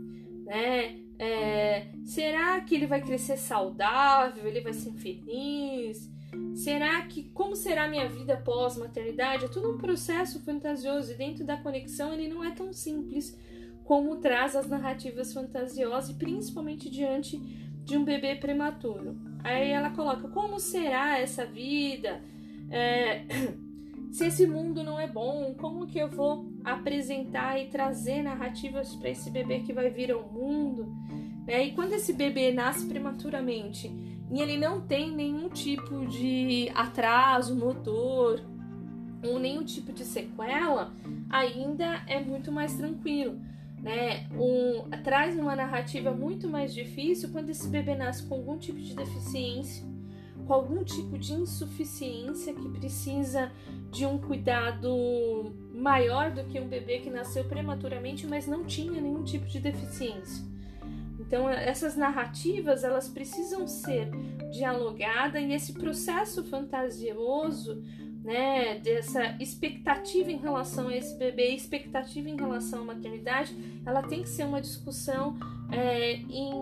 Né? É, será que ele vai crescer saudável? Ele vai ser feliz? Será que como será a minha vida pós maternidade? É tudo um processo fantasioso e dentro da conexão ele não é tão simples como traz as narrativas fantasiosas e principalmente diante de um bebê prematuro. Aí ela coloca: como será essa vida? É, se esse mundo não é bom, como que eu vou apresentar e trazer narrativas para esse bebê que vai vir ao mundo? É, e quando esse bebê nasce prematuramente e ele não tem nenhum tipo de atraso motor ou nenhum tipo de sequela, ainda é muito mais tranquilo né, um, traz uma narrativa muito mais difícil quando esse bebê nasce com algum tipo de deficiência, com algum tipo de insuficiência que precisa de um cuidado maior do que um bebê que nasceu prematuramente, mas não tinha nenhum tipo de deficiência. Então essas narrativas elas precisam ser dialogadas e esse processo fantasioso né, dessa expectativa em relação a esse bebê, expectativa em relação à maternidade, ela tem que ser uma discussão é, em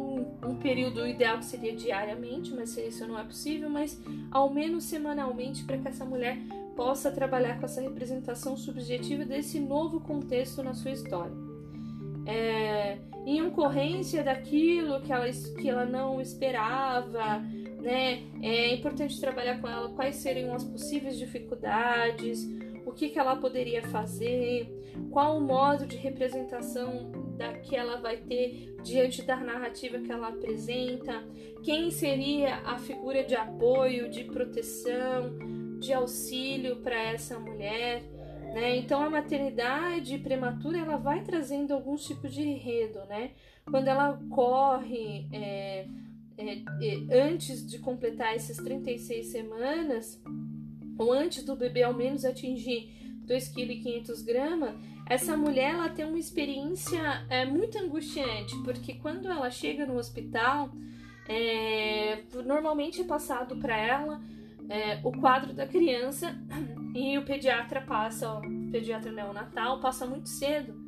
um período ideal que seria diariamente, mas isso não é possível, mas ao menos semanalmente para que essa mulher possa trabalhar com essa representação subjetiva desse novo contexto na sua história. É, em ocorrência daquilo que ela, que ela não esperava, né? É importante trabalhar com ela quais seriam as possíveis dificuldades, o que, que ela poderia fazer, qual o modo de representação da que ela vai ter diante da narrativa que ela apresenta, quem seria a figura de apoio, de proteção, de auxílio para essa mulher. Né? Então a maternidade prematura ela vai trazendo alguns tipos de enredo, né? Quando ela corre é, é, é, antes de completar essas 36 semanas, ou antes do bebê ao menos atingir 2,5 kg, essa mulher ela tem uma experiência é, muito angustiante, porque quando ela chega no hospital, é, normalmente é passado para ela é, o quadro da criança e o pediatra passa, o pediatra neonatal passa muito cedo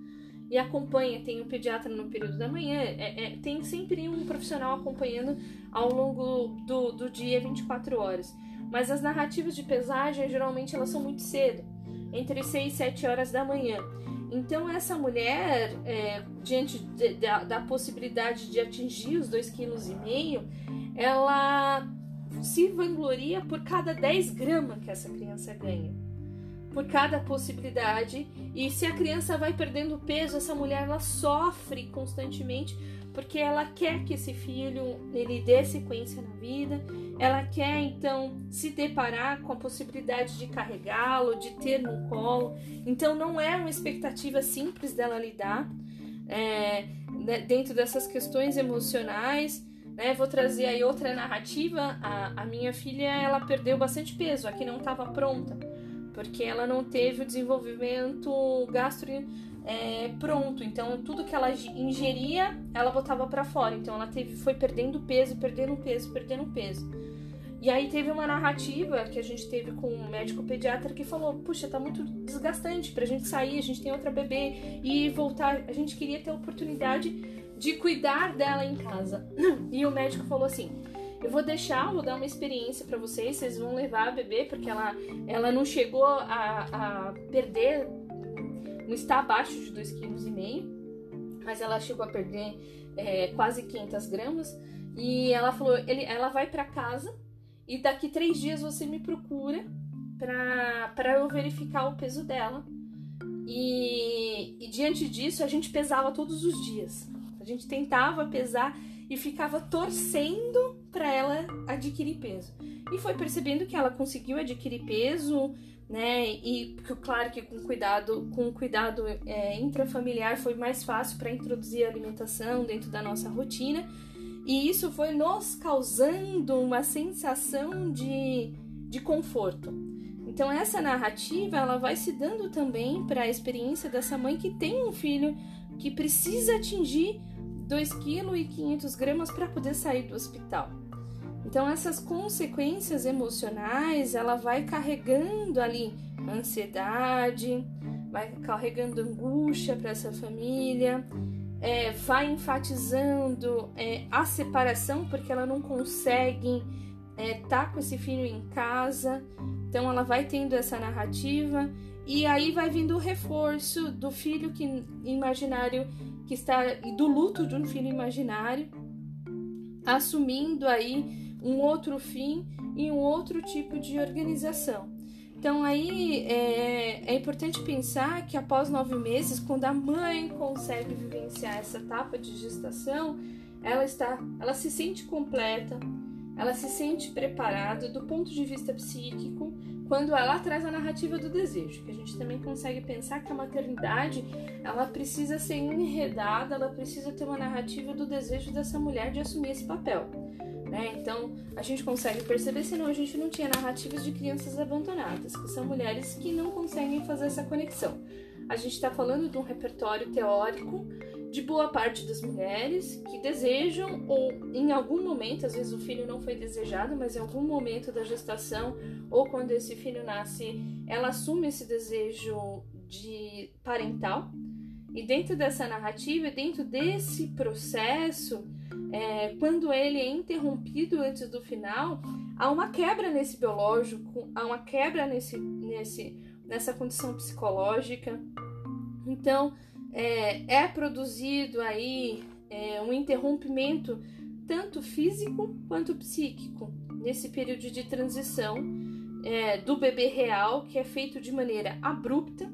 e acompanha, tem um pediatra no período da manhã, é, é, tem sempre um profissional acompanhando ao longo do, do dia 24 horas. Mas as narrativas de pesagem geralmente elas são muito cedo, entre 6 e 7 horas da manhã. Então essa mulher, é, diante de, da, da possibilidade de atingir os 2,5 kg, ela se vangloria por cada 10 gramas que essa criança ganha. Por cada possibilidade. E se a criança vai perdendo peso, essa mulher ela sofre constantemente porque ela quer que esse filho ele dê sequência na vida, ela quer então se deparar com a possibilidade de carregá-lo, de ter no colo. Então não é uma expectativa simples dela lidar é, né, dentro dessas questões emocionais. Né? Vou trazer aí outra narrativa. A, a minha filha ela perdeu bastante peso, aqui não estava pronta, porque ela não teve o desenvolvimento gastro é, pronto. Então tudo que ela ingeria, ela botava para fora. Então ela teve, foi perdendo peso, perdendo peso, perdendo peso. E aí teve uma narrativa que a gente teve com um médico pediatra que falou: "Puxa, tá muito desgastante pra gente sair, a gente tem outra bebê e voltar, a gente queria ter a oportunidade de cuidar dela em casa". E o médico falou assim: eu vou deixar, vou dar uma experiência para vocês. Vocês vão levar a bebê, porque ela, ela não chegou a, a perder não está abaixo de 2,5 kg, mas ela chegou a perder é, quase 500 gramas. E ela falou: ele, ela vai para casa e daqui três dias você me procura para eu verificar o peso dela. E, e diante disso, a gente pesava todos os dias. A gente tentava pesar e ficava torcendo para ela adquirir peso. E foi percebendo que ela conseguiu adquirir peso, né? E claro que com cuidado, com cuidado é, intrafamiliar foi mais fácil para introduzir a alimentação dentro da nossa rotina. E isso foi nos causando uma sensação de, de conforto. Então essa narrativa ela vai se dando também para a experiência dessa mãe que tem um filho que precisa atingir 2,5 kg para poder sair do hospital. Então essas consequências emocionais, ela vai carregando ali ansiedade, vai carregando angústia para essa família, é, vai enfatizando é, a separação porque ela não consegue é, tá com esse filho em casa. Então ela vai tendo essa narrativa e aí vai vindo o reforço do filho que imaginário que está do luto de um filho imaginário, assumindo aí um outro fim e um outro tipo de organização. Então aí é, é, importante pensar que após nove meses, quando a mãe consegue vivenciar essa etapa de gestação, ela está, ela se sente completa, ela se sente preparada do ponto de vista psíquico, quando ela traz a narrativa do desejo, que a gente também consegue pensar que a maternidade ela precisa ser enredada, ela precisa ter uma narrativa do desejo dessa mulher de assumir esse papel. Né? Então a gente consegue perceber, senão a gente não tinha narrativas de crianças abandonadas, que são mulheres que não conseguem fazer essa conexão. A gente está falando de um repertório teórico de boa parte das mulheres que desejam, ou em algum momento, às vezes o filho não foi desejado, mas em algum momento da gestação, ou quando esse filho nasce, ela assume esse desejo de parental. E dentro dessa narrativa, dentro desse processo, é, quando ele é interrompido antes do final, há uma quebra nesse biológico, há uma quebra nesse, nesse, nessa condição psicológica. Então, é, é produzido aí é, um interrompimento tanto físico quanto psíquico nesse período de transição é, do bebê real, que é feito de maneira abrupta,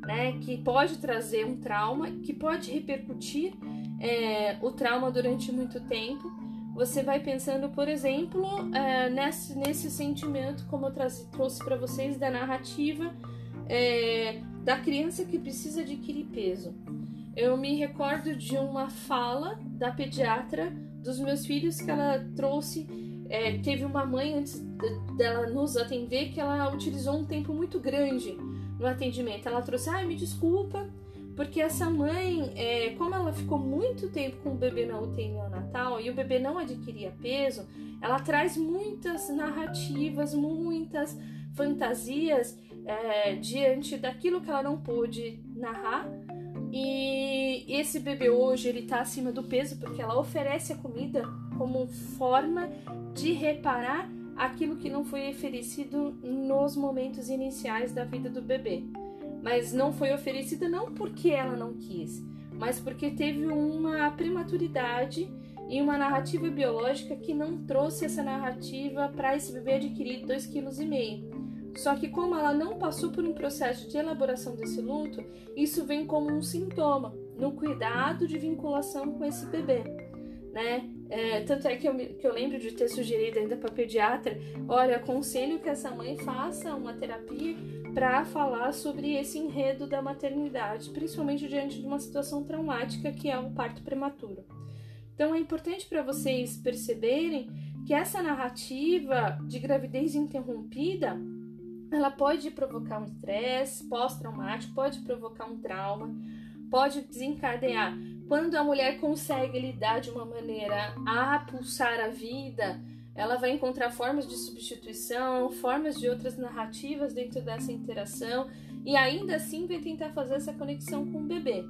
né, que pode trazer um trauma, que pode repercutir é, o trauma durante muito tempo, você vai pensando, por exemplo, é, nesse, nesse sentimento, como eu trouxe para vocês, da narrativa é, da criança que precisa adquirir peso. Eu me recordo de uma fala da pediatra dos meus filhos que ela trouxe. É, teve uma mãe antes dela nos atender que ela utilizou um tempo muito grande no atendimento. Ela trouxe, ai, ah, me desculpa, porque essa mãe, é, como ela ficou muito tempo com o bebê na UTI neonatal e o bebê não adquiria peso, ela traz muitas narrativas, muitas fantasias é, diante daquilo que ela não pôde narrar. E esse bebê hoje ele tá acima do peso porque ela oferece a comida como forma de reparar aquilo que não foi oferecido nos momentos iniciais da vida do bebê mas não foi oferecida não porque ela não quis, mas porque teve uma prematuridade e uma narrativa biológica que não trouxe essa narrativa para esse bebê adquirir 2,5 kg. Só que como ela não passou por um processo de elaboração desse luto, isso vem como um sintoma no cuidado de vinculação com esse bebê, né? É, tanto é que eu, que eu lembro de ter sugerido ainda para pediatra, olha, aconselho que essa mãe faça uma terapia para falar sobre esse enredo da maternidade, principalmente diante de uma situação traumática que é o parto prematuro. Então é importante para vocês perceberem que essa narrativa de gravidez interrompida ela pode provocar um estresse pós-traumático, pode provocar um trauma, pode desencadear quando a mulher consegue lidar de uma maneira a pulsar a vida ela vai encontrar formas de substituição, formas de outras narrativas dentro dessa interação e ainda assim vai tentar fazer essa conexão com o bebê.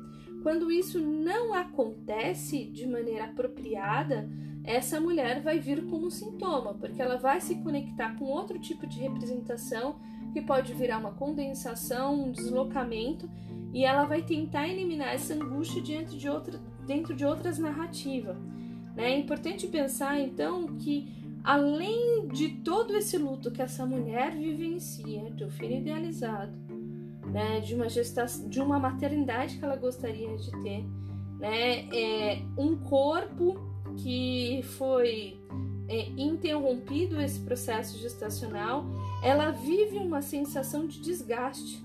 Quando isso não acontece de maneira apropriada, essa mulher vai vir como sintoma, porque ela vai se conectar com outro tipo de representação que pode virar uma condensação, um deslocamento, e ela vai tentar eliminar essa angústia diante de outra, dentro de outras narrativas. Né? É importante pensar então que além de todo esse luto que essa mulher vivencia, de um filho idealizado, né, de uma gestação, de uma maternidade que ela gostaria de ter, né, é um corpo que foi é, interrompido esse processo gestacional, ela vive uma sensação de desgaste,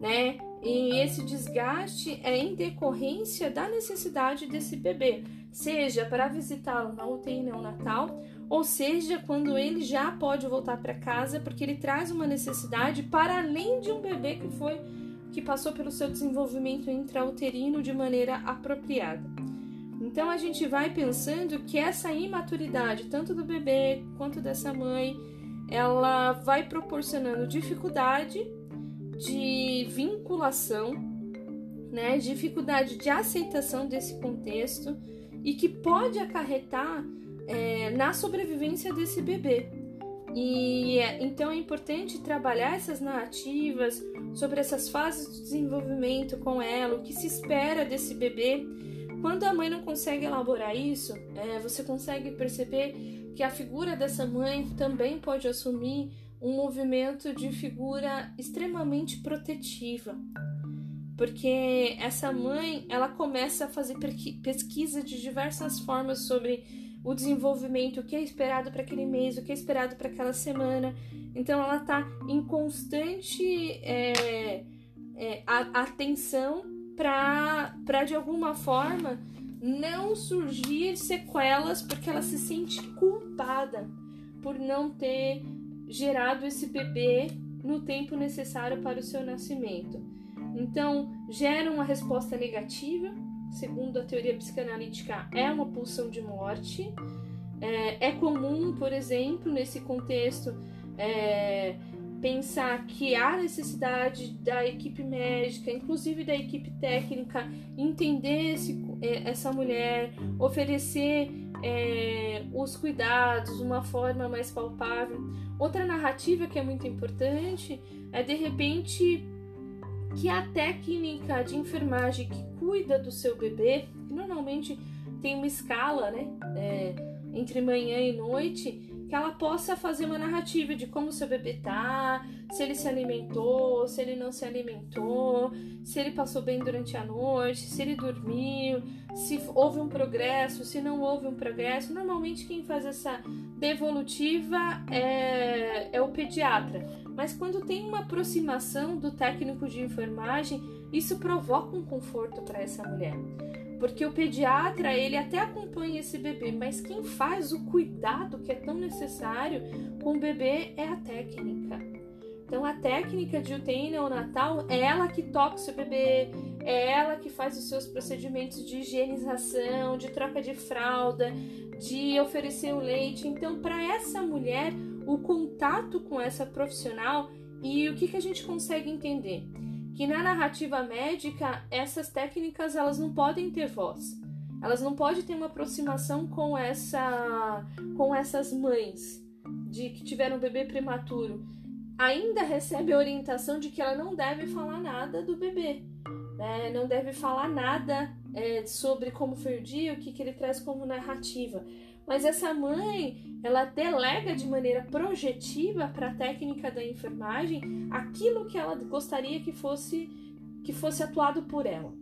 né? E esse desgaste é em decorrência da necessidade desse bebê, seja para visitá-lo na UTI neonatal ou seja, quando ele já pode voltar para casa porque ele traz uma necessidade para além de um bebê que foi que passou pelo seu desenvolvimento intrauterino de maneira apropriada. Então a gente vai pensando que essa imaturidade, tanto do bebê quanto dessa mãe, ela vai proporcionando dificuldade de vinculação, né, dificuldade de aceitação desse contexto e que pode acarretar é, na sobrevivência desse bebê. E então é importante trabalhar essas narrativas sobre essas fases de desenvolvimento com ela, o que se espera desse bebê. Quando a mãe não consegue elaborar isso, é, você consegue perceber que a figura dessa mãe também pode assumir um movimento de figura extremamente protetiva, porque essa mãe ela começa a fazer pesquisa de diversas formas sobre o desenvolvimento, o que é esperado para aquele mês, o que é esperado para aquela semana. Então ela está em constante é, é, atenção para de alguma forma não surgir sequelas porque ela se sente culpada por não ter gerado esse bebê no tempo necessário para o seu nascimento. Então, gera uma resposta negativa segundo a teoria psicanalítica, é uma pulsão de morte. É, é comum, por exemplo, nesse contexto, é, pensar que há necessidade da equipe médica, inclusive da equipe técnica, entender esse, é, essa mulher, oferecer é, os cuidados, uma forma mais palpável. Outra narrativa que é muito importante é de repente que a técnica de enfermagem que cuida do seu bebê, normalmente tem uma escala, né, é, entre manhã e noite, que ela possa fazer uma narrativa de como seu bebê tá, se ele se alimentou, se ele não se alimentou, se ele passou bem durante a noite, se ele dormiu, se houve um progresso, se não houve um progresso. Normalmente quem faz essa devolutiva é, é o pediatra. Mas quando tem uma aproximação do técnico de enfermagem, isso provoca um conforto para essa mulher. Porque o pediatra, ele até acompanha esse bebê, mas quem faz o cuidado que é tão necessário com o bebê é a técnica. Então, a técnica de UTI neonatal é ela que toca o seu bebê, é ela que faz os seus procedimentos de higienização, de troca de fralda, de oferecer o leite. Então, para essa mulher, o contato com essa profissional e o que, que a gente consegue entender? Que na narrativa médica, essas técnicas elas não podem ter voz. Elas não podem ter uma aproximação com essa com essas mães de que tiveram um bebê prematuro. Ainda recebe a orientação de que ela não deve falar nada do bebê, né? não deve falar nada é, sobre como foi o dia, o que, que ele traz como narrativa. Mas essa mãe, ela delega de maneira projetiva para a técnica da enfermagem aquilo que ela gostaria que fosse que fosse atuado por ela.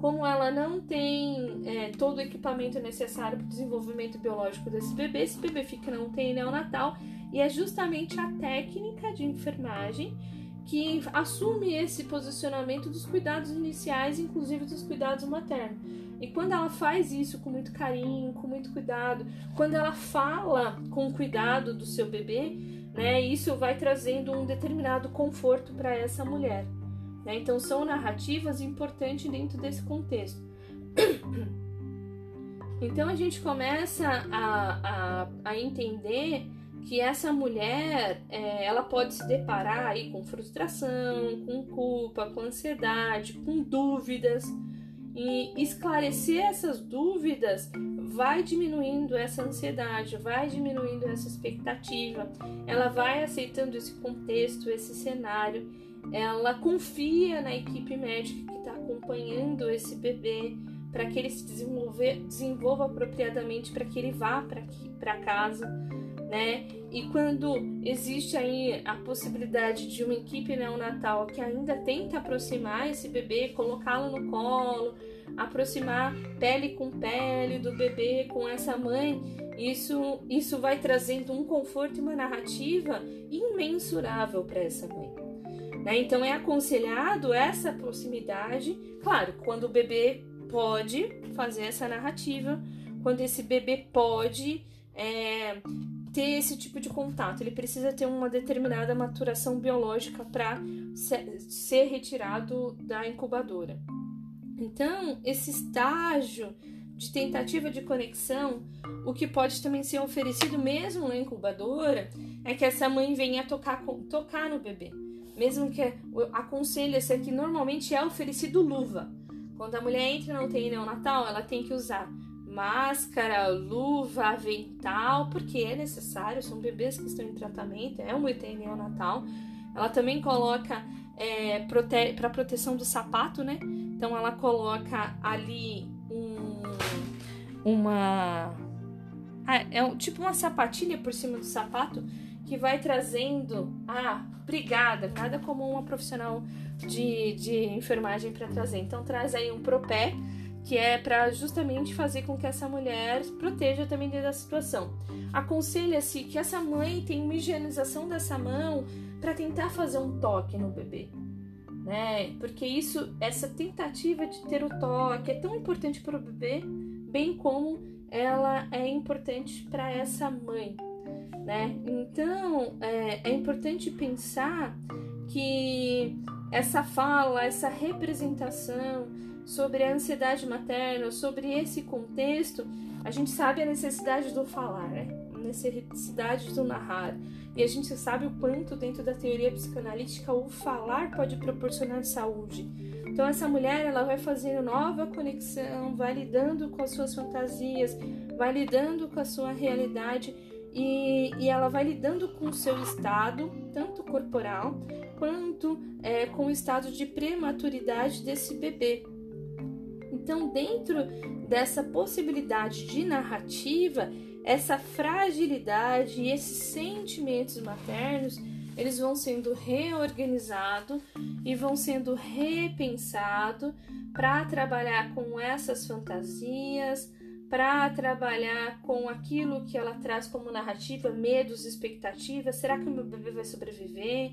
Como ela não tem é, todo o equipamento necessário para o desenvolvimento biológico desse bebê, esse bebê fica não tem neonatal e é justamente a técnica de enfermagem que assume esse posicionamento dos cuidados iniciais, inclusive dos cuidados maternos. E quando ela faz isso com muito carinho, com muito cuidado, quando ela fala com cuidado do seu bebê, né, isso vai trazendo um determinado conforto para essa mulher. Né? Então, são narrativas importantes dentro desse contexto. Então, a gente começa a, a, a entender que essa mulher é, ela pode se deparar aí com frustração, com culpa, com ansiedade, com dúvidas e esclarecer essas dúvidas vai diminuindo essa ansiedade, vai diminuindo essa expectativa, ela vai aceitando esse contexto, esse cenário, ela confia na equipe médica que está acompanhando esse bebê para que ele se desenvolva apropriadamente, para que ele vá para casa né? E quando existe aí a possibilidade de uma equipe neonatal que ainda tenta aproximar esse bebê, colocá-lo no colo, aproximar pele com pele do bebê com essa mãe, isso, isso vai trazendo um conforto e uma narrativa imensurável para essa mãe. Né? Então é aconselhado essa proximidade, claro, quando o bebê pode fazer essa narrativa, quando esse bebê pode é, ter esse tipo de contato. Ele precisa ter uma determinada maturação biológica para ser retirado da incubadora. Então, esse estágio de tentativa de conexão, o que pode também ser oferecido mesmo na incubadora, é que essa mãe venha tocar, tocar no bebê. Mesmo que aconselha-se que normalmente é oferecido luva. Quando a mulher entra no UTI neonatal, ela tem que usar máscara, luva, avental, porque é necessário, são bebês que estão em tratamento, é um ET neonatal. Ela também coloca é, prote para proteção do sapato, né? Então ela coloca ali um, uma. Ah, é um, tipo uma sapatilha por cima do sapato que vai trazendo. Ah, obrigada, nada como uma profissional de, de enfermagem para trazer. Então traz aí um propé que é para justamente fazer com que essa mulher proteja também da situação. Aconselha-se que essa mãe tenha uma higienização dessa mão para tentar fazer um toque no bebê, né? Porque isso, essa tentativa de ter o toque é tão importante para o bebê, bem como ela é importante para essa mãe, né? Então é, é importante pensar que essa fala, essa representação sobre a ansiedade materna, sobre esse contexto, a gente sabe a necessidade do falar, né? a necessidade do narrar. E a gente sabe o quanto, dentro da teoria psicanalítica, o falar pode proporcionar saúde. Então, essa mulher ela vai fazendo nova conexão, vai lidando com as suas fantasias, vai lidando com a sua realidade e, e ela vai lidando com o seu estado, tanto corporal quanto é, com o estado de prematuridade desse bebê. Então, dentro dessa possibilidade de narrativa, essa fragilidade e esses sentimentos maternos, eles vão sendo reorganizados e vão sendo repensados para trabalhar com essas fantasias, para trabalhar com aquilo que ela traz como narrativa, medos, expectativas. Será que o meu bebê vai sobreviver?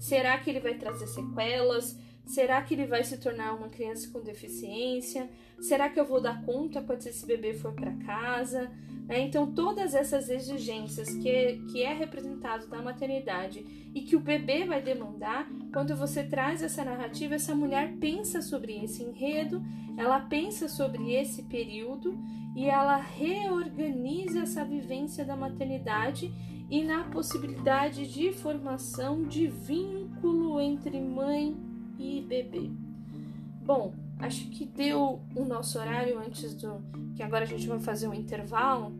Será que ele vai trazer sequelas? Será que ele vai se tornar uma criança com deficiência? Será que eu vou dar conta quando esse bebê for para casa? É, então, todas essas exigências que é, que é representado da maternidade e que o bebê vai demandar, quando você traz essa narrativa, essa mulher pensa sobre esse enredo, ela pensa sobre esse período e ela reorganiza essa vivência da maternidade e na possibilidade de formação de vínculo entre mãe e bebê. Bom, acho que deu o nosso horário antes do que agora a gente vai fazer um intervalo.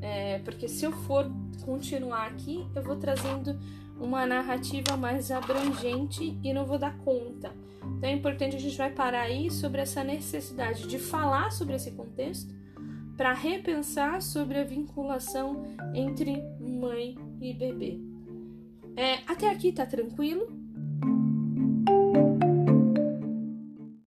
É, porque se eu for continuar aqui, eu vou trazendo uma narrativa mais abrangente e não vou dar conta. Então é importante a gente vai parar aí sobre essa necessidade de falar sobre esse contexto para repensar sobre a vinculação entre mãe e bebê. É, até aqui tá tranquilo?